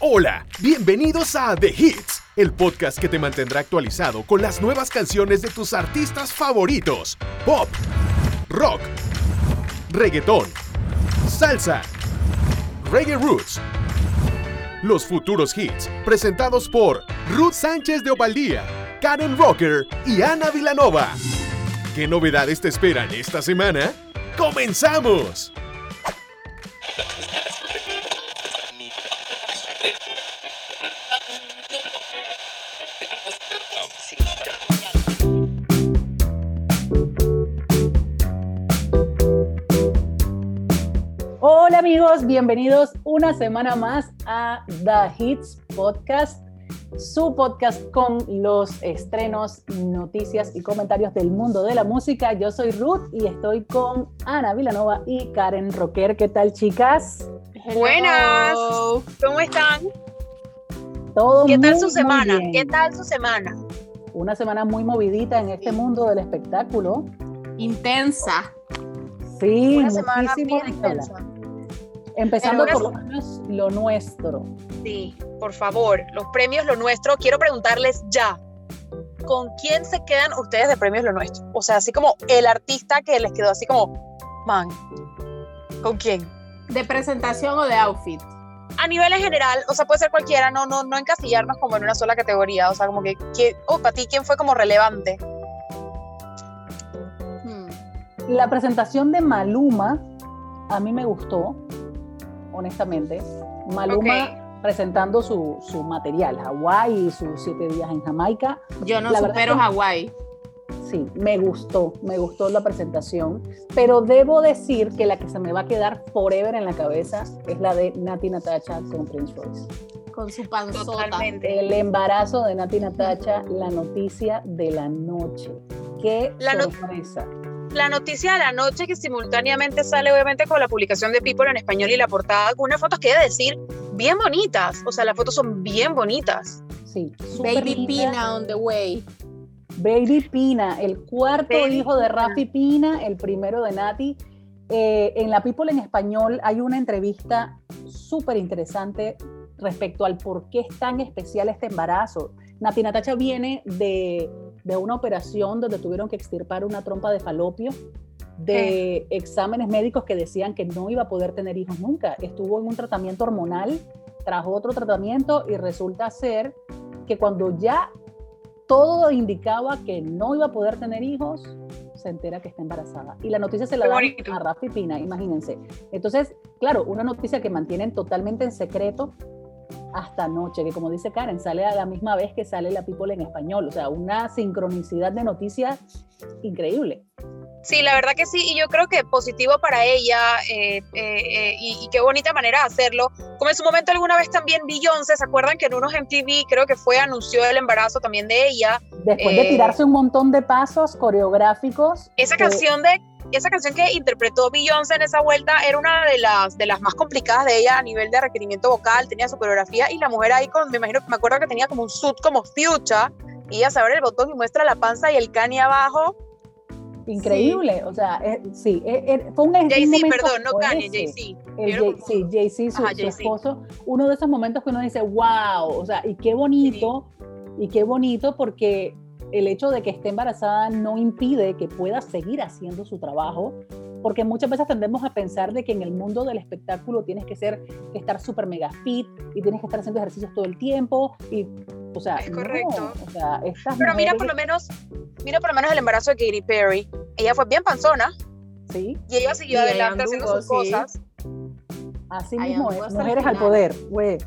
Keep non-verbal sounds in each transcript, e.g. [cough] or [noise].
Hola, bienvenidos a The Hits, el podcast que te mantendrá actualizado con las nuevas canciones de tus artistas favoritos. Pop, rock, reggaetón, salsa, reggae roots. Los futuros hits, presentados por Ruth Sánchez de Ovaldía, Karen Rocker y Ana Vilanova. ¿Qué novedades te esperan esta semana? ¡Comenzamos! Bienvenidos una semana más a The Hits Podcast, su podcast con los estrenos, noticias y comentarios del mundo de la música. Yo soy Ruth y estoy con Ana Vilanova y Karen Rocker. ¿Qué tal chicas? Buenas, ¿cómo están? Todo ¿Qué tal muy, su muy semana? bien. ¿Qué tal su semana? Una semana muy movidita en este mundo del espectáculo. intensa. Sí, Una semana bien intensa. Empezando por lo menos lo nuestro. Sí, por favor, los premios Lo Nuestro, quiero preguntarles ya, ¿con quién se quedan ustedes de premios Lo Nuestro? O sea, así como el artista que les quedó así como, man, ¿con quién? ¿De presentación o de outfit? A nivel en general, o sea, puede ser cualquiera, no, no, no encasillarnos como en una sola categoría, o sea, como que, ¿quién- oh, para ti, ¿quién fue como relevante? Hmm. La presentación de Maluma a mí me gustó, honestamente. Maluma presentando su, su material, Hawái y sus siete días en Jamaica. Yo no La supero que- Hawái. Sí, me gustó, me gustó la presentación, pero debo decir que la que se me va a quedar forever en la cabeza es la de Nati Natacha con Prince Royce. Con su panzota. Totalmente. El embarazo de Nati Natacha, la noticia de la noche. Qué La sorpresa. La noticia de la noche que simultáneamente sale obviamente con la publicación de People en español y la portada con unas fotos que he de decir bien bonitas, o sea, las fotos son bien bonitas. Sí, súper Baby linda. Pina on the way. Baby Pina, el cuarto Baby hijo de. Rafi Pina, el primero de Nati. Eh, en la People en español hay una entrevista súper interesante respecto al por qué es tan especial este embarazo. Nati Natacha viene de, de una operación donde tuvieron que extirpar una trompa de falopio, de exámenes médicos que decían que no iba a poder tener hijos nunca. Estuvo en un tratamiento hormonal, trajo otro tratamiento y resulta ser que cuando ya todo indicaba que no iba a poder tener hijos, se entera que está embarazada. Y la noticia se la dan bonito. a Rafi Pina, imagínense. Entonces, claro, una noticia que mantienen totalmente en secreto hasta anoche, que como dice Karen, sale a la misma vez que sale la People en español. O sea, una sincronicidad de noticias increíble. Sí, la verdad que sí, y yo creo que positivo para ella eh, eh, eh, y, y qué bonita manera de hacerlo. Como en su momento alguna vez también Beyoncé, ¿se acuerdan que en unos MTV creo que fue, anunció el embarazo también de ella? Después de tirarse un montón de pasos coreográficos. Esa que- canción de esa canción que interpretó Beyoncé en esa vuelta era una de las de las más complicadas de ella a nivel de requerimiento vocal, tenía su coreografía y la mujer ahí con me imagino me acuerdo que tenía como un suit como fuchsia y ella se abre el botón y muestra la panza y el cani abajo. Increíble, o sea, eh, sí, eh, eh, fue un, Jay-Z, perdón, no Kanye. Jay-Z. Sí, Jay-Z, su, esposo, uno de esos momentos que uno dice, wow, o sea, y qué bonito, y qué bonito porque el hecho de que esté embarazada no impide que pueda seguir haciendo su trabajo, porque muchas veces tendemos a pensar de que en el mundo del espectáculo tienes que ser, que estar súper mega fit y tienes que estar haciendo ejercicios todo el tiempo y, o sea, Es no, correcto. o sea, estas Pero mira por lo menos, mira por lo menos el embarazo de Katy Perry. Ella fue bien panzona sí, y ella siguió Y adelante anduvo, haciendo sus sí. cosas. así mismo es, mujeres al poder, güey.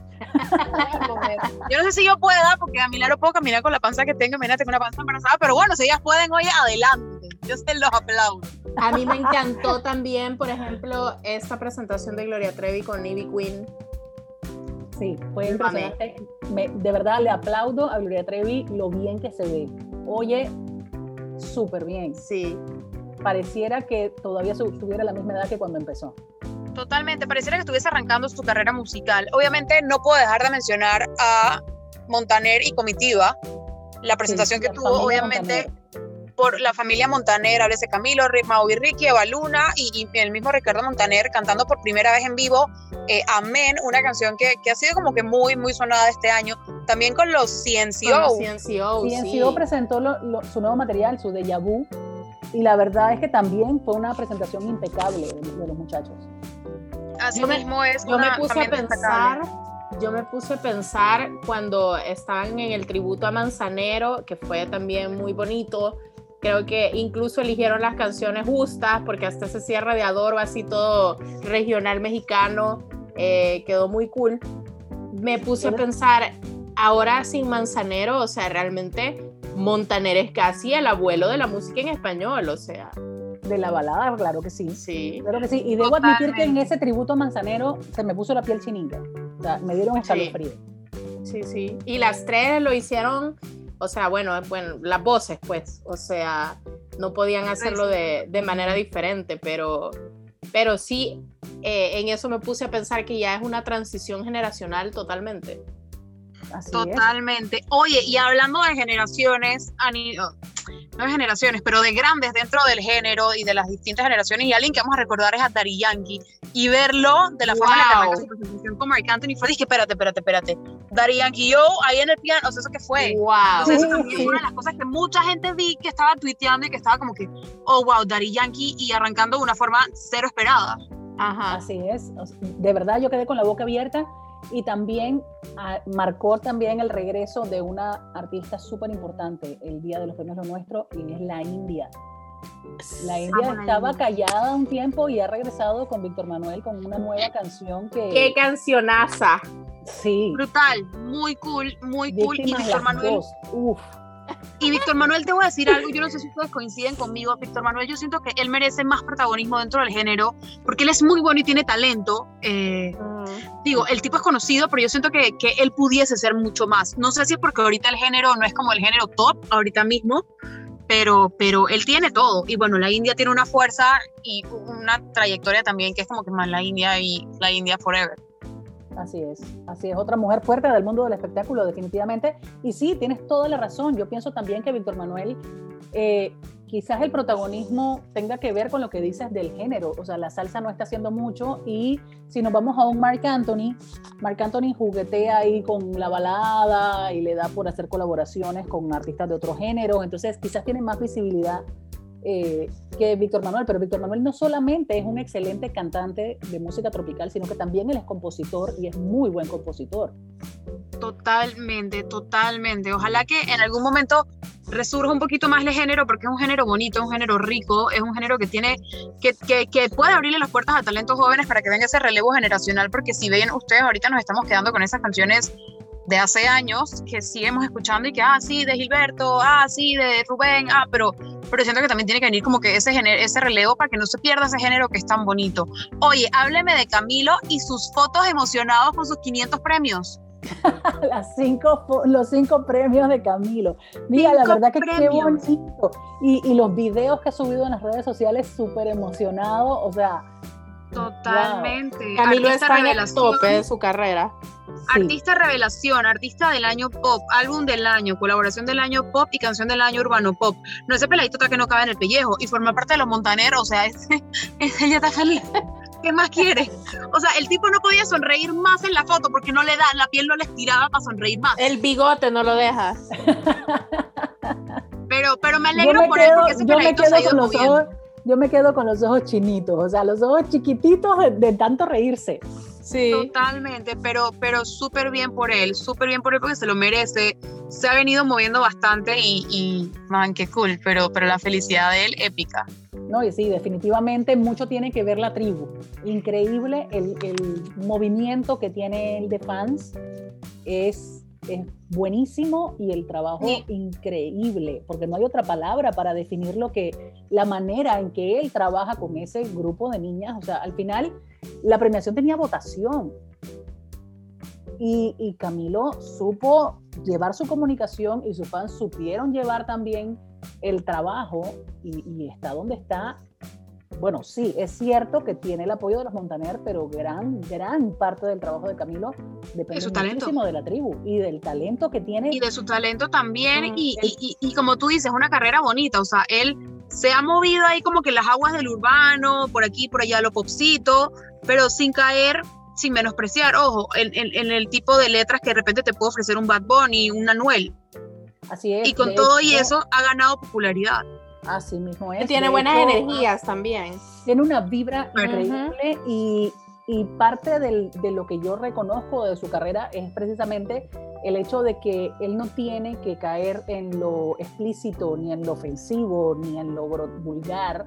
Yo no sé si yo pueda, porque a mi lado puedo caminar con la panza que tengo, imagínate con una panza embarazada, pero bueno, si ellas pueden, oye, adelante. Yo se los aplaudo. A mí me encantó también, por ejemplo, esta presentación de Gloria Trevi con Ivy Queen. Sí, fue impresionante. Me- de verdad le aplaudo a Gloria Trevi lo bien que se ve. Oye, súper bien. Sí. Pareciera que todavía tuviera la misma edad que cuando empezó. Totalmente, pareciera que estuviese arrancando su carrera musical. Obviamente no puedo dejar de mencionar a Montaner y Comitiva. La presentación Sí, que la tuvo, obviamente, por la familia Montaner, háblese Camilo, Maui Ricky, Eva Luna y, el mismo Ricardo Montaner cantando por primera vez en vivo eh, Amén, una canción que, que, ha sido como que muy, muy sonada este año. También con los CNCO. CNCO, CNCO presentó su nuevo material, su Deja Vu, y la verdad es que también fue una presentación impecable de, los muchachos. Así mismo es. Yo me puse a pensar yo me puse a pensar cuando estaban en el tributo a Manzanero, que fue también muy bonito. Creo que incluso eligieron las canciones justas, porque hasta ese cierre de Adoro, así todo regional mexicano, eh, quedó muy cool. Me puse a pensar, ahora sin Manzanero, o sea, realmente Montaner es casi el abuelo de la música en español, o sea. De la balada, claro que sí. Sí. Claro que sí. Y debo admitir que en ese tributo a Manzanero se me puso la piel chinita me dieron escalofrío. Sí. sí, sí. Y las tres lo hicieron, o sea, bueno, bueno, las voces, pues, o sea, no podían hacerlo de, de manera diferente, pero, pero sí, eh, en eso me puse a pensar que ya es una transición generacional totalmente. Totalmente. Oye, y hablando de generaciones, de generaciones, pero de grandes dentro del género y de las distintas generaciones, y alguien que vamos a recordar es a Dari Yankee, y verlo de la forma en la que su presentación con Mark Anthony fue, dije, espérate, espérate, espérate, Dari Yankee, yo ahí en el piano, o sea, ¿eso qué fue? Wow. eso también una de las cosas que mucha gente vi que estaba tuiteando y que estaba como que, oh, wow, Dari Yankee, y arrancando de una forma cero esperada. Ajá. Así es. De verdad, yo quedé con la boca abierta y también ah, marcó también el regreso de una artista súper importante el día de los premios Lo Nuestro y es la India. La India estaba callada un tiempo y ha regresado con Víctor Manuel con una nueva canción que... ¡Qué cancionaza! Sí. Brutal, muy cool, muy cool. y Víctor Manuel... Uf y Víctor Manuel, te voy a decir algo, yo no sé si ustedes coinciden conmigo, Víctor Manuel, yo siento que él merece más protagonismo dentro del género, porque él es muy bueno y tiene talento. Eh, digo, el tipo es conocido, pero yo siento que, que, él pudiese ser mucho más. No sé si es porque ahorita el género no es como el género top, ahorita mismo, pero, pero él tiene todo. Y bueno, la India tiene una fuerza y una trayectoria también que es como que más la India y la India Forever. Así es, así es, otra mujer fuerte del mundo del espectáculo, definitivamente. Y sí, tienes toda la razón. Yo pienso también que Víctor Manuel, eh, quizás el protagonismo tenga que ver con lo que dices del género. O sea, la salsa no está haciendo mucho. Y si nos vamos a un Mark Anthony, Mark Anthony juguetea ahí con la balada y le da por hacer colaboraciones con artistas de otro género. Entonces, quizás tiene más visibilidad eh, que Víctor Manuel, pero Víctor Manuel no solamente es un excelente cantante de música tropical, sino que también él es compositor y es muy buen compositor. Totalmente, totalmente. Ojalá que en algún momento resurja un poquito más el género, porque es un género bonito, es un género rico, es un género que tiene, que, que, que puede abrirle las puertas a talentos jóvenes para que venga ese relevo generacional, porque si ven ustedes, ahorita nos estamos quedando con esas canciones de hace años que seguimos escuchando y que, ah, sí, de Gilberto, ah, sí, de Rubén, ah, pero, pero siento que también tiene que venir como que ese, ese relevo para que no se pierda ese género que es tan bonito. Oye, hábleme de Camilo y sus fotos emocionados con sus 500 premios. [laughs] Las cinco, los cinco premios de Camilo. Mira, la verdad que qué bonito. Y, y, los videos que ha subido en las redes sociales, súper emocionado. O sea, Totalmente. Camilo está en el tope de su carrera. Artista revelación, artista del año pop, álbum del año, colaboración del año pop y canción del año urbano pop. No ese peladito que no cabe en el pellejo y forma parte de los montaneros, o sea, ese, ella está feliz. ¿Qué más quiere? O sea, el tipo no podía sonreír más en la foto porque no le da, la piel no le estiraba para sonreír más. El bigote no lo deja. Pero, pero me alegro por él porque ese peladito se ha ido muy yo me quedo con los ojos chinitos, o sea, los ojos chiquititos de, tanto reírse. Sí. Totalmente, pero, pero súper bien por él, súper bien por él porque se lo merece. Se ha venido moviendo bastante y, y man, qué cool, pero, pero la felicidad de él, épica. No, y sí, definitivamente mucho tiene que ver la tribu. Increíble el, el movimiento que tiene el de fans. Es es buenísimo y el trabajo increíble, porque no hay otra palabra para definir lo que, la manera en que él trabaja con ese grupo de niñas. O sea, al final la premiación tenía votación. Y, Camilo supo llevar su comunicación y sus fans supieron llevar también el trabajo y, y está donde está bueno, sí, es cierto que tiene el apoyo de los Montaner, pero gran, gran parte del trabajo de Camilo depende muchísimo de la tribu y del talento que tiene. Y de su talento también, y, y, y, como tú dices, una carrera bonita, o sea, él se ha movido ahí como que las aguas del urbano, por aquí, por allá, lo popcito, pero sin caer sin menospreciar, ojo, en, en, el tipo de letras que de repente te puede ofrecer un Bad Bunny, un Anuel. Así es. Y con todo y eso ha ganado popularidad. Así mismo es. Tiene buenas energías también. Tiene una vibra increíble y, y parte del, de lo que yo reconozco de su carrera es precisamente el hecho de que él no tiene que caer en lo explícito, ni en lo ofensivo, ni en lo vulgar,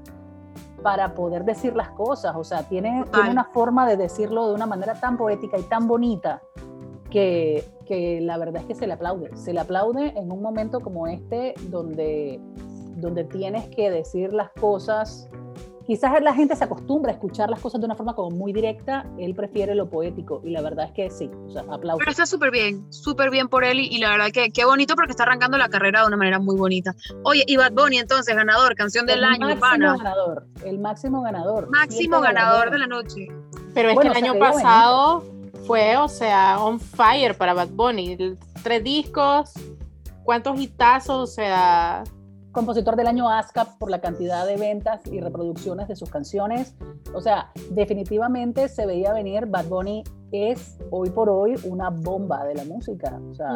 para poder decir las cosas. O sea, tiene, tiene, una forma de decirlo de una manera tan poética y tan bonita que, que, la verdad es que se le aplaude. Se le aplaude en un momento como este donde, donde tienes que decir las cosas quizás la gente se acostumbra a escuchar las cosas de una forma como muy directa, él prefiere lo poético y la verdad es que sí, o sea, aplausos. Pero está súper bien, súper bien por él y, la verdad que qué bonito porque está arrancando la carrera de una manera muy bonita. Oye, y Bad Bunny entonces, ganador, canción del año, El máximo ganador, el máximo ganador. Máximo ganador de la noche. Pero es que el año pasado fue, o sea, on fire para Bad Bunny, tres discos, cuántos hitazos, o sea compositor del año ASCAP por la cantidad de ventas y reproducciones de sus canciones. O sea, definitivamente se veía venir, Bad Bunny es hoy por hoy una bomba de la música. O sea,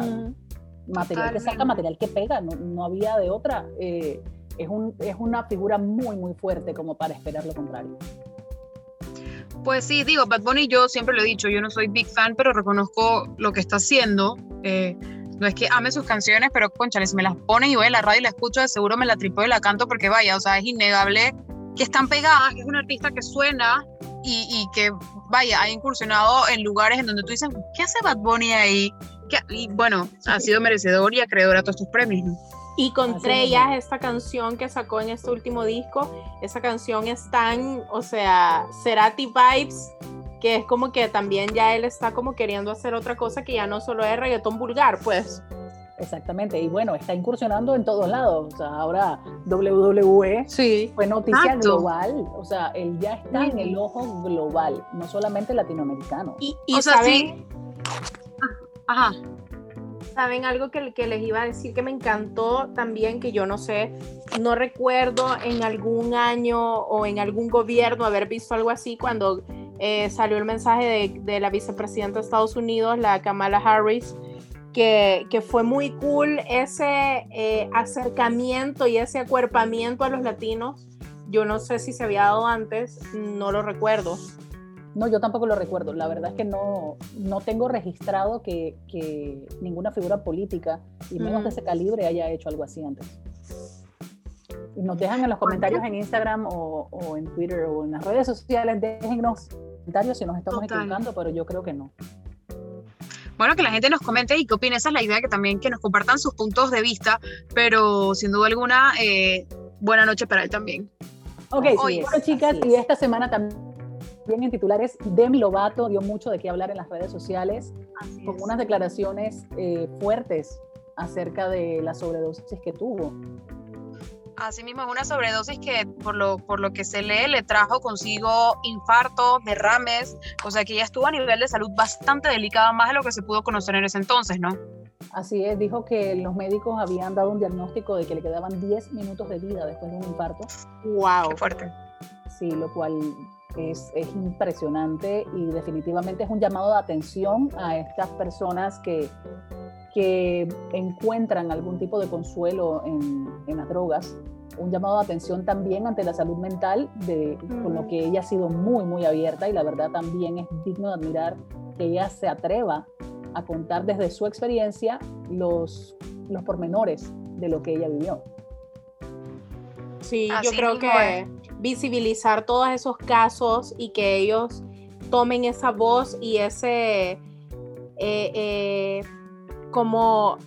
material que saca, material que pega, no, había de otra. Eh, es, un, es una figura muy, muy fuerte como para esperar lo contrario. Pues sí, digo, Bad Bunny yo siempre lo he dicho, yo no soy big fan, pero reconozco lo que está haciendo. Eh, no es que ame sus canciones, pero conchale, si me las ponen y voy a la radio y la escucho, de seguro me la tripo y la canto porque vaya, o sea, es innegable que están pegadas, que es un artista que suena y, que vaya, ha incursionado en lugares en donde tú dices, ¿qué hace Bad Bunny ahí? Y bueno, ha sido merecedor y acreedor a todos estos premios. Y con Trellas, esta canción que sacó en este último disco, esa canción es tan, o sea, Cerati Vibes que es como que también ya él está como queriendo hacer otra cosa que ya no solo es reggaetón vulgar, pues. Exactamente, y bueno, está incursionando en todos lados. O sea, ahora WWE sí. fue noticia global. O sea, él ya está en el ojo global, no solamente latinoamericano. Y, saben, Ajá. ¿Saben algo que, que les iba a decir que me encantó también? Que yo no sé, no recuerdo en algún año o en algún gobierno haber visto algo así cuando eh, salió el mensaje de, la vicepresidenta de Estados Unidos, la Kamala Harris, que, fue muy cool ese eh, acercamiento y ese acuerpamiento a los latinos. Yo no sé si se había dado antes, no lo recuerdo. No, yo tampoco lo recuerdo. La verdad es que no, no tengo registrado que, ninguna figura política, y menos de ese calibre, haya hecho algo así antes. Y nos dejan en los comentarios en Instagram o, o en Twitter o en las redes sociales, déjennos si nos estamos equivocando, pero yo creo que no. Bueno, que la gente nos comente y qué opina. Esa es la idea, que también que nos compartan sus puntos de vista, pero sin duda alguna, eh, buena noche para él también. Ok, bueno, chicas, y esta semana también en titulares, Demi Lovato dio mucho de qué hablar en las redes sociales, con unas declaraciones eh, fuertes acerca de la sobredosis que tuvo. Asimismo, es una sobredosis que por lo, por lo que se lee le trajo consigo infartos, derrames, o sea que ya estuvo a nivel de salud bastante delicada, más de lo que se pudo conocer en ese entonces, ¿no? Así es, dijo que los médicos habían dado un diagnóstico de que le quedaban 10 minutos de vida después de un infarto. ¡Wow! Qué fuerte. Sí, lo cual es, es, impresionante y definitivamente es un llamado de atención a estas personas que, que encuentran algún tipo de consuelo en, en, las drogas. Un llamado de atención también ante la salud mental, de, con lo que ella ha sido muy, muy abierta y la verdad también es digno de admirar que ella se atreva a contar desde su experiencia los, los pormenores de lo que ella vivió. Sí, yo creo que visibilizar todos esos casos y que ellos tomen esa voz y ese... Eh, eh, como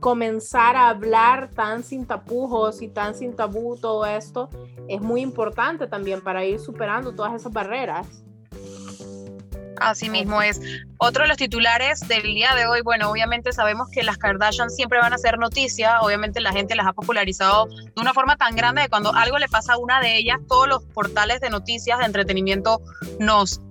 comenzar a hablar tan sin tapujos y tan sin tabú todo esto es muy importante también para ir superando todas esas barreras. Así mismo es. Otro de los titulares del día de hoy, bueno, obviamente sabemos que las Kardashian siempre van a ser noticia, obviamente la gente las ha popularizado de una forma tan grande que cuando algo le pasa a una de ellas, todos los portales de noticias de entretenimiento nos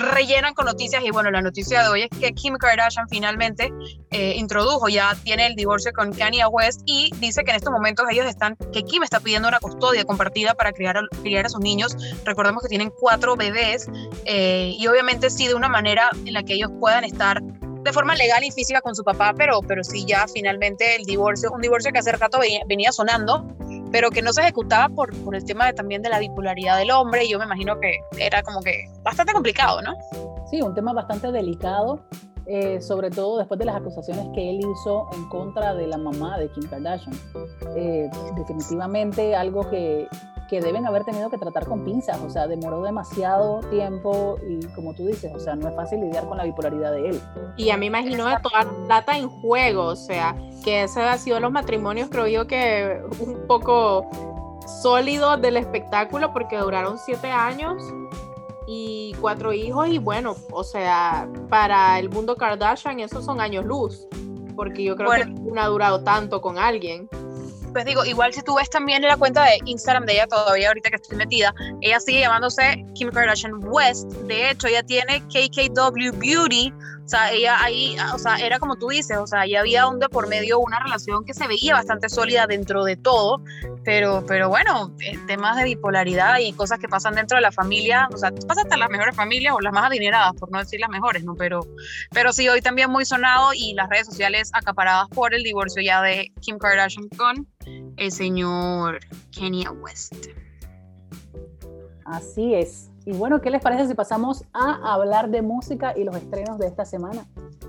rellenan con noticias y bueno, la noticia de hoy es que Kim Kardashian finalmente eh, introdujo, ya tiene el divorcio con Kanye West y dice que en estos momentos ellos están, que Kim está pidiendo una custodia compartida para criar, criar a sus niños. Recordemos que tienen cuatro bebés eh, y obviamente sí de una manera en la que ellos puedan estar de forma legal y física con su papá, pero, pero sí ya finalmente el divorcio, un divorcio que hace rato venía sonando pero que no se ejecutaba por, por el tema de, también de la bipolaridad del hombre, y yo me imagino que era como que bastante complicado, ¿no? Sí, un tema bastante delicado, eh, sobre todo después de las acusaciones que él hizo en contra de la mamá de Kim Kardashian. Eh, definitivamente algo que, que deben haber tenido que tratar con pinzas, o sea, demoró demasiado tiempo y como tú dices, o sea, no es fácil lidiar con la bipolaridad de él. Y a mí imagino de toda plata en juego, o sea, que ese ha sido los matrimonios, creo yo que un poco sólido del espectáculo porque duraron siete años y cuatro hijos y bueno, o sea, para el mundo Kardashian esos son años luz, porque yo creo que no ha durado tanto con alguien pues digo, igual si tú ves también la cuenta de Instagram de ella todavía ahorita que estoy metida, ella sigue llamándose Kim Kardashian West. De hecho, ella tiene KKW Beauty. O sea, ella ahí, o sea, era como tú dices, o sea, ya había un de por medio una relación que se veía bastante sólida dentro de todo, pero, pero bueno, eh, temas de bipolaridad y cosas que pasan dentro de la familia, o sea, pasa hasta las mejores familias o las más adineradas, por no decir las mejores, ¿no? Pero, pero sí, hoy también muy sonado y las redes sociales acaparadas por el divorcio ya de Kim Kardashian con el señor Kanye West. Así es. Y bueno, ¿qué les parece si pasamos a hablar de música y los estrenos de esta semana?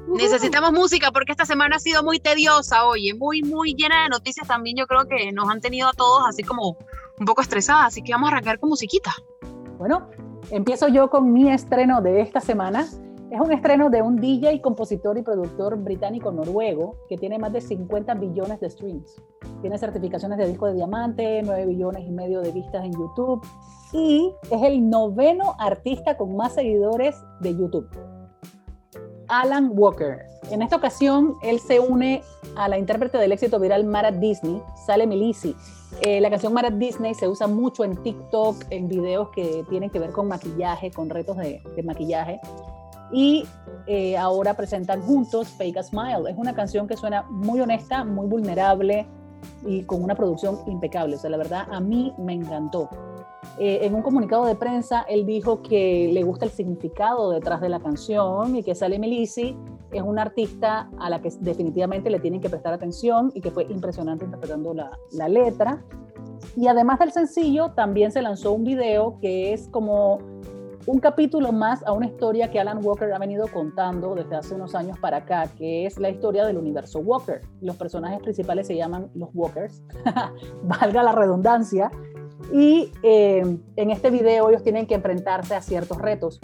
Necesitamos música porque esta semana ha sido muy tediosa, oye, muy, muy llena de noticias también. Yo creo que nos han tenido a todos así como un poco estresadas, así que vamos a arrancar con musiquita. Bueno, empiezo yo con mi estreno de esta semana. Es un estreno de un DJ, compositor y productor británico-noruego que tiene más de 50 billones de streams. Tiene certificaciones de disco de diamante, 9 billones y medio de vistas en YouTube y es el noveno artista con más seguidores de YouTube. Alan Walker. En esta ocasión, él se une a la intérprete del éxito viral Mara Disney, Sale Milisi. Eh, la canción Mara Disney se usa mucho en TikTok, en videos que tienen que ver con maquillaje, con retos de, de maquillaje y eh, ahora presentan juntos Fake a Smile. Es una canción que suena muy honesta, muy vulnerable y con una producción impecable. O sea, la verdad, a mí me encantó. Eh, en un comunicado de prensa, él dijo que le gusta el significado detrás de la canción y que Sally Melisi es una artista a la que definitivamente le tienen que prestar atención y que fue impresionante interpretando la, la letra. Y además del sencillo, también se lanzó un video que es como un capítulo más a una historia que Alan Walker ha venido contando desde hace unos años para acá, que es la historia del universo Walker. Los personajes principales se llaman los Walkers, [laughs] valga la redundancia, y eh, en este video ellos tienen que enfrentarse a ciertos retos.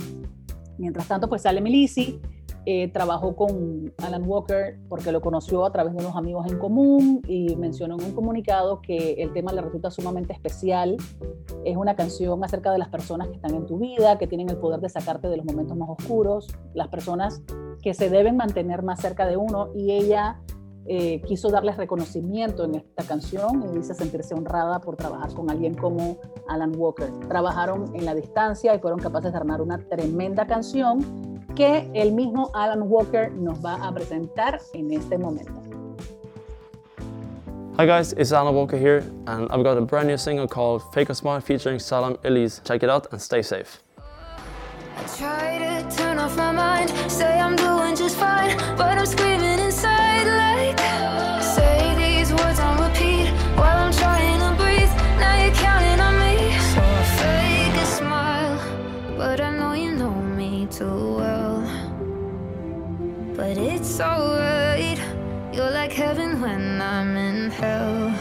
Mientras tanto, pues sale Melisi, eh, trabajó con Alan Walker porque lo conoció a través de unos amigos en común y mencionó en un comunicado que el tema le resulta sumamente especial. Es una canción acerca de las personas que están en tu vida, que tienen el poder de sacarte de los momentos más oscuros, las personas que se deben mantener más cerca de uno y ella eh, quiso darles reconocimiento en esta canción y dice sentirse honrada por trabajar con alguien como Alan Walker. Trabajaron en la distancia y fueron capaces de armar una tremenda canción que el mismo Alan Walker nos va a presentar en este momento. Hi guys, it's Alan Walker here, and I've got a brand new single called Fake a Smile featuring Salam Elise. Check it out and stay safe. I try to turn off my mind, say I'm doing just fine, but I'm screaming inside like, know me too well. But it's alright. You're like heaven when I'm in hell.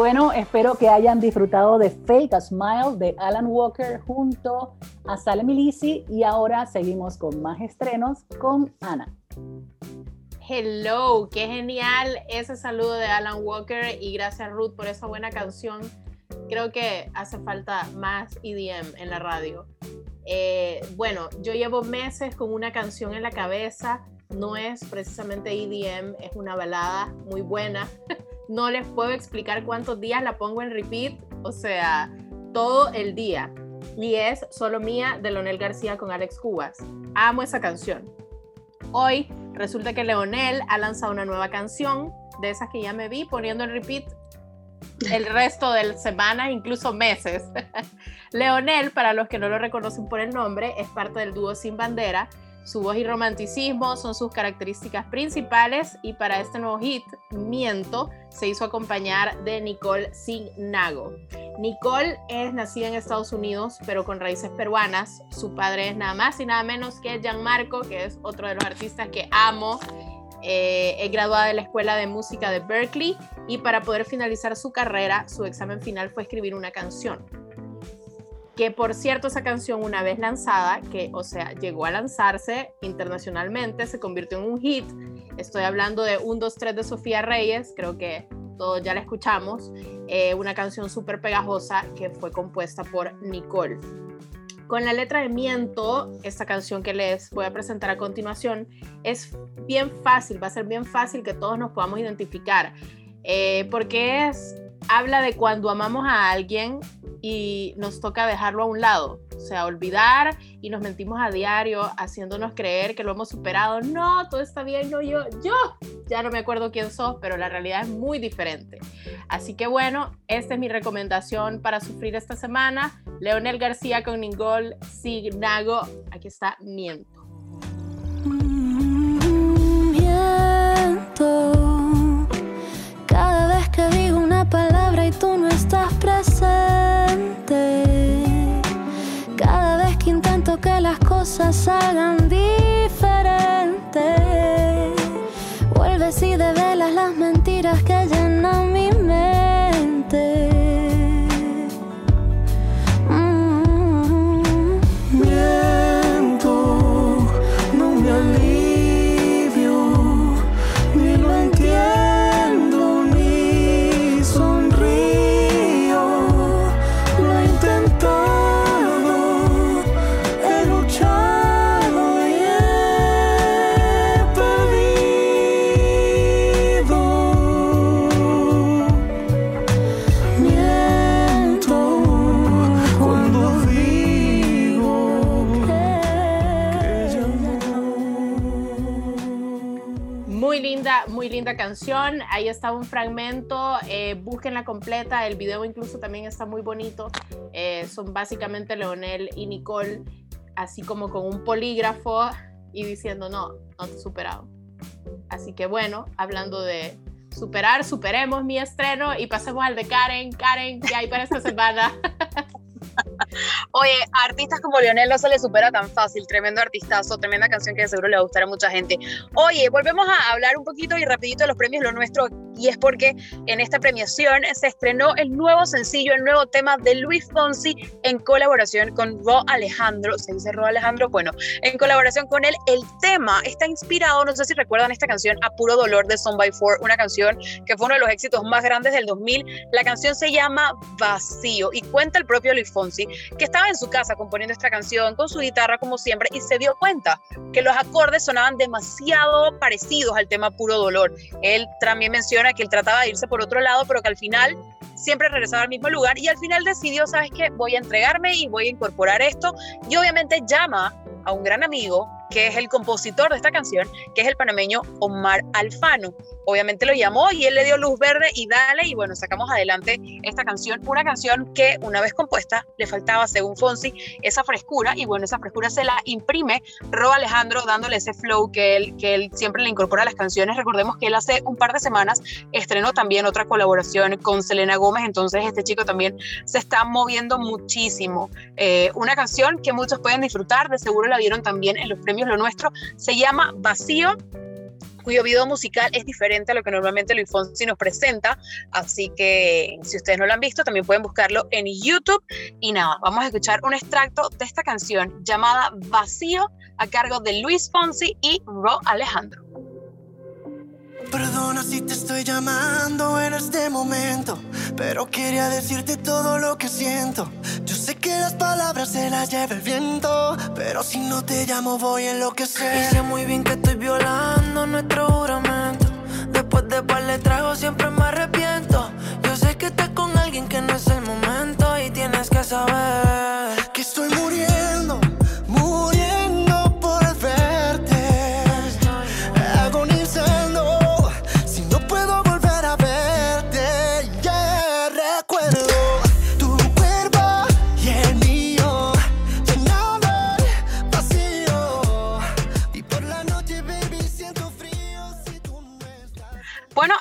Bueno, espero que hayan disfrutado de Fake a Smile de Alan Walker junto a Salem Milisi y ahora seguimos con más estrenos con Ana. Hello, qué genial ese saludo de Alan Walker y gracias Ruth por esa buena canción. Creo que hace falta más EDM en la radio. Eh, bueno, yo llevo meses con una canción en la cabeza, no es precisamente EDM, es una balada muy buena. [laughs] no les puedo explicar cuántos días la pongo en repeat, o sea, todo el día. Y es solo mía de Leonel García con Alex Cubas. Amo esa canción. Hoy resulta que Leonel ha lanzado una nueva canción, de esas que ya me vi poniendo en repeat el [laughs] resto de semanas, incluso meses. [laughs] Leonel, para los que no lo reconocen por el nombre, es parte del dúo Sin Bandera. Su voz y romanticismo son sus características principales y para este nuevo hit, Miento, se hizo acompañar de Nicole Signago. Nicole es nacida en Estados Unidos, pero con raíces peruanas. Su padre es nada más y nada menos que Gianmarco, que es otro de los artistas que amo eh, es graduada de la Escuela de Música de Berkeley y para poder finalizar su carrera, su examen final fue escribir una canción. Que por cierto, esa canción una vez lanzada, que o sea, llegó a lanzarse internacionalmente, se convirtió en un hit. Estoy hablando de 1, 2, 3 de Sofía Reyes, creo que todos ya la escuchamos, eh, una canción súper pegajosa que fue compuesta por Nicole. Con la letra de Miento, esta canción que les voy a presentar a continuación, es bien fácil, va a ser bien fácil que todos nos podamos identificar, eh, porque es, habla de cuando amamos a alguien y nos toca dejarlo a un lado, o sea, olvidar y nos mentimos a diario haciéndonos creer que lo hemos superado. No, todo está bien, no yo, yo ya no me acuerdo quién sos, pero la realidad es muy diferente. Así que bueno, esta es mi recomendación para sufrir esta semana. Leonel García con Ningol Signago. Aquí está Miento. Linda canción. Ahí está un fragmento. Eh, búsquenla completa. El video incluso también está muy bonito. Eh, son básicamente Leonel y Nicole, así como con un polígrafo y diciendo, no, no te he superado. Así que bueno, hablando de superar, superemos mi estreno y pasemos al de Karen. Karen, ¿qué hay para esta semana? [laughs] Oye, artistas como Lionel no se le supera tan fácil, tremendo artistazo, tremenda canción que seguro le va a gustar a mucha gente. Oye, volvemos a hablar un poquito y rapidito de los premios Lo Nuestro, y es porque en esta premiación se estrenó el nuevo sencillo, el nuevo tema de Luis Fonsi en colaboración con Ro Alejandro, ¿se dice Ro Alejandro? Bueno, en colaboración con él, el tema está inspirado, no sé si recuerdan esta canción, A Puro Dolor de Son by Four, una canción que fue uno de los éxitos más grandes del 2000. La canción se llama Vacío y cuenta el propio Luis Fonsi que estaba en su casa componiendo esta canción con su guitarra como siempre y se dio cuenta que los acordes sonaban demasiado parecidos al tema Puro Dolor. Él también menciona que él trataba de irse por otro lado, pero que al final siempre regresaba al mismo lugar y al final decidió, ¿sabes qué? Voy a entregarme y voy a incorporar esto y obviamente llama a un gran amigo que es el compositor de esta canción, que es el panameño Omar Alfano. Obviamente lo llamó y él le dio luz verde y dale, y bueno, sacamos adelante esta canción, una canción que una vez compuesta le faltaba, según Fonsi, esa frescura, y bueno, esa frescura se la imprime Ro Alejandro dándole ese flow que él, que él siempre le incorpora a las canciones. Recordemos que él hace un par de semanas estrenó también otra colaboración con Selena Gómez, entonces este chico también se está moviendo muchísimo. Eh, una canción que muchos pueden disfrutar, de seguro la vieron también en los premios Lo Nuestro, se llama Vacío cuyo video musical es diferente a lo que normalmente Luis Fonsi nos presenta. Así que si ustedes no lo han visto, también pueden buscarlo en YouTube. Y nada, vamos a escuchar un extracto de esta canción llamada Vacío a cargo de Luis Fonsi y Ro Alejandro. Perdona si te estoy llamando en este momento, pero quería decirte todo lo que siento. Yo sé que las palabras se las lleva el viento, pero si no te llamo voy a enloquecer. Y sé muy bien que estoy violando nuestro juramento. Después de par le trago siempre me arrepiento. Yo sé que estás con alguien que no es el momento y tienes que saber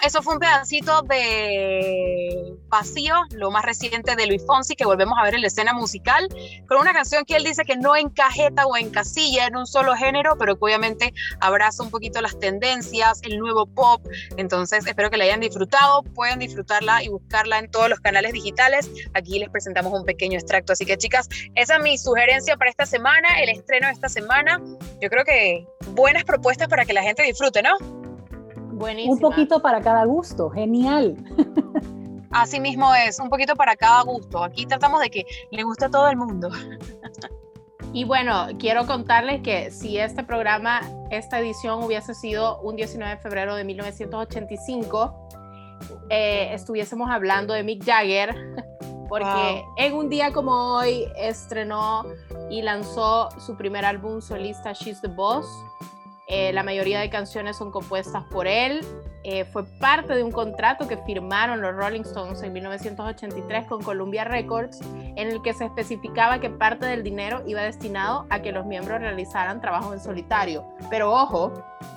eso fue un pedacito de Vacío, lo más reciente de Luis Fonsi, que volvemos a ver en la escena musical, con una canción que él dice que no encajeta o encasilla en un solo género, pero que obviamente abraza un poquito las tendencias, el nuevo pop. Entonces, espero que la hayan disfrutado. Pueden disfrutarla y buscarla en todos los canales digitales. Aquí les presentamos un pequeño extracto. Así que, chicas, esa es mi sugerencia para esta semana, el estreno de esta semana. Yo creo que buenas propuestas para que la gente disfrute, ¿no? Un poquito para cada gusto, genial. Así mismo es, un poquito para cada gusto. Aquí tratamos de que le guste a todo el mundo. Y bueno, quiero contarles que si este programa, esta edición hubiese sido un 19 de febrero de 1985, eh, estuviésemos hablando de Mick Jagger, porque en un día como hoy estrenó y lanzó su primer álbum solista, She's the Boss. Eh, la mayoría de canciones son compuestas por él. Eh, fue parte de un contrato que firmaron los Rolling Stones en 1983 con Columbia Records, en el que se especificaba que parte del dinero iba destinado a que los miembros realizaran trabajo en solitario. Pero ojo,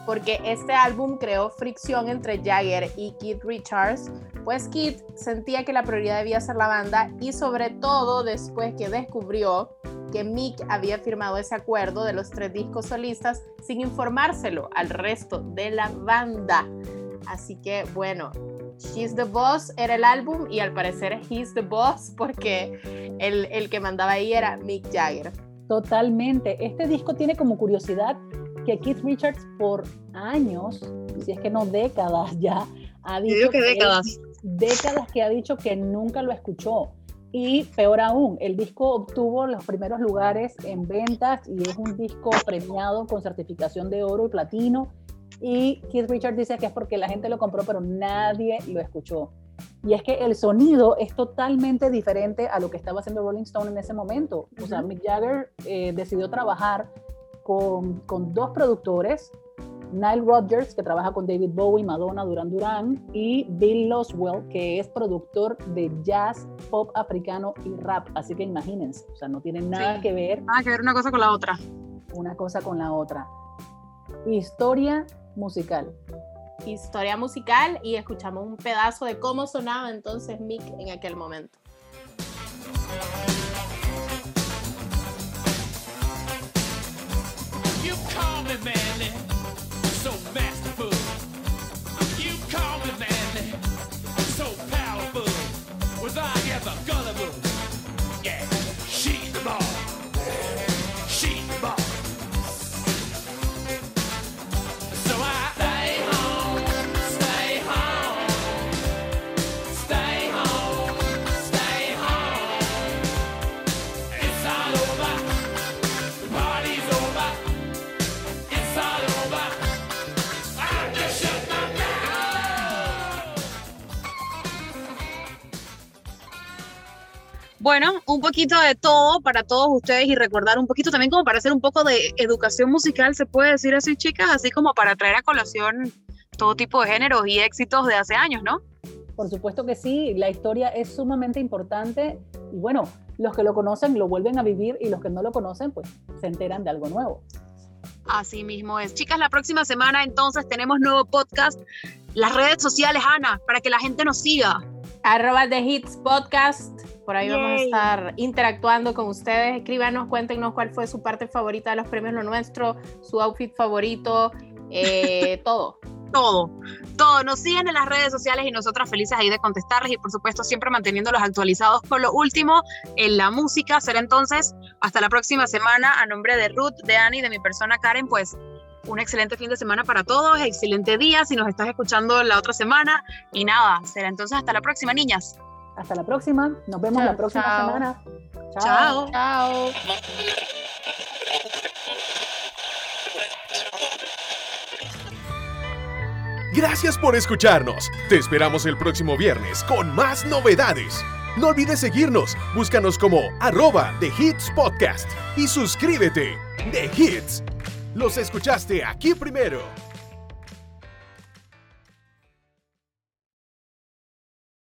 porque este álbum creó fricción entre Jagger y Keith Richards, pues Keith sentía que la prioridad debía ser la banda y sobre todo después que descubrió que Mick había firmado ese acuerdo de los tres discos solistas sin informárselo al resto de la banda. Así que bueno, She's the Boss era el álbum y al parecer He's the Boss porque el, el que mandaba ahí era Mick Jagger. Totalmente. Este disco tiene como curiosidad que Keith Richards por años, si es que no décadas ya, ha dicho que décadas. décadas que ha dicho que nunca lo escuchó. Y peor aún, el disco obtuvo los primeros lugares en ventas y es un disco premiado con certificación de oro y platino. Y Keith Richards dice que es porque la gente lo compró, pero nadie lo escuchó. Y es que el sonido es totalmente diferente a lo que estaba haciendo Rolling Stone en ese momento. O sea, Mick Jagger eh, decidió trabajar con, con dos productores Nile Rodgers, que trabaja con David Bowie, Madonna, Duran Duran, y Bill Loswell, que es productor de jazz, pop africano y rap. Así que imagínense, o sea, no tienen nada que ver. Nada que ver una cosa con la otra. Una cosa con la otra. Historia musical. Historia musical y escuchamos un pedazo de cómo sonaba entonces Mick en aquel momento. Bueno, un poquito de todo para todos ustedes y recordar un poquito también como para hacer un poco de educación musical, se puede decir así, chicas, así como para traer a colación todo tipo de géneros y éxitos de hace años, ¿no? Por supuesto que sí, la historia es sumamente importante y bueno, los que lo conocen lo vuelven a vivir y los que no lo conocen pues se enteran de algo nuevo. Así mismo es. Chicas, la próxima semana entonces tenemos nuevo podcast. Las redes sociales, Ana, para que la gente nos siga. Arroba The Hits Podcast por ahí vamos a estar interactuando con ustedes. Escríbanos, cuéntenos cuál fue su parte favorita de los premios Lo Nuestro, su outfit favorito, eh, [laughs] todo. todo, todo. Nos siguen en las redes sociales y nosotras felices ahí de contestarles y por supuesto siempre manteniéndolos actualizados con lo último en la música. Será entonces hasta la próxima semana a nombre de Ruth, de Annie, de mi persona Karen, pues un excelente fin de semana para todos, excelente día si nos estás escuchando la otra semana y nada, será entonces hasta la próxima, niñas. Hasta la próxima, nos vemos la próxima semana. Chao. Chao. Gracias por escucharnos. Te esperamos el próximo viernes con más novedades. No olvides seguirnos, búscanos como arroba The Hits Podcast y suscríbete. The Hits. Los escuchaste aquí primero.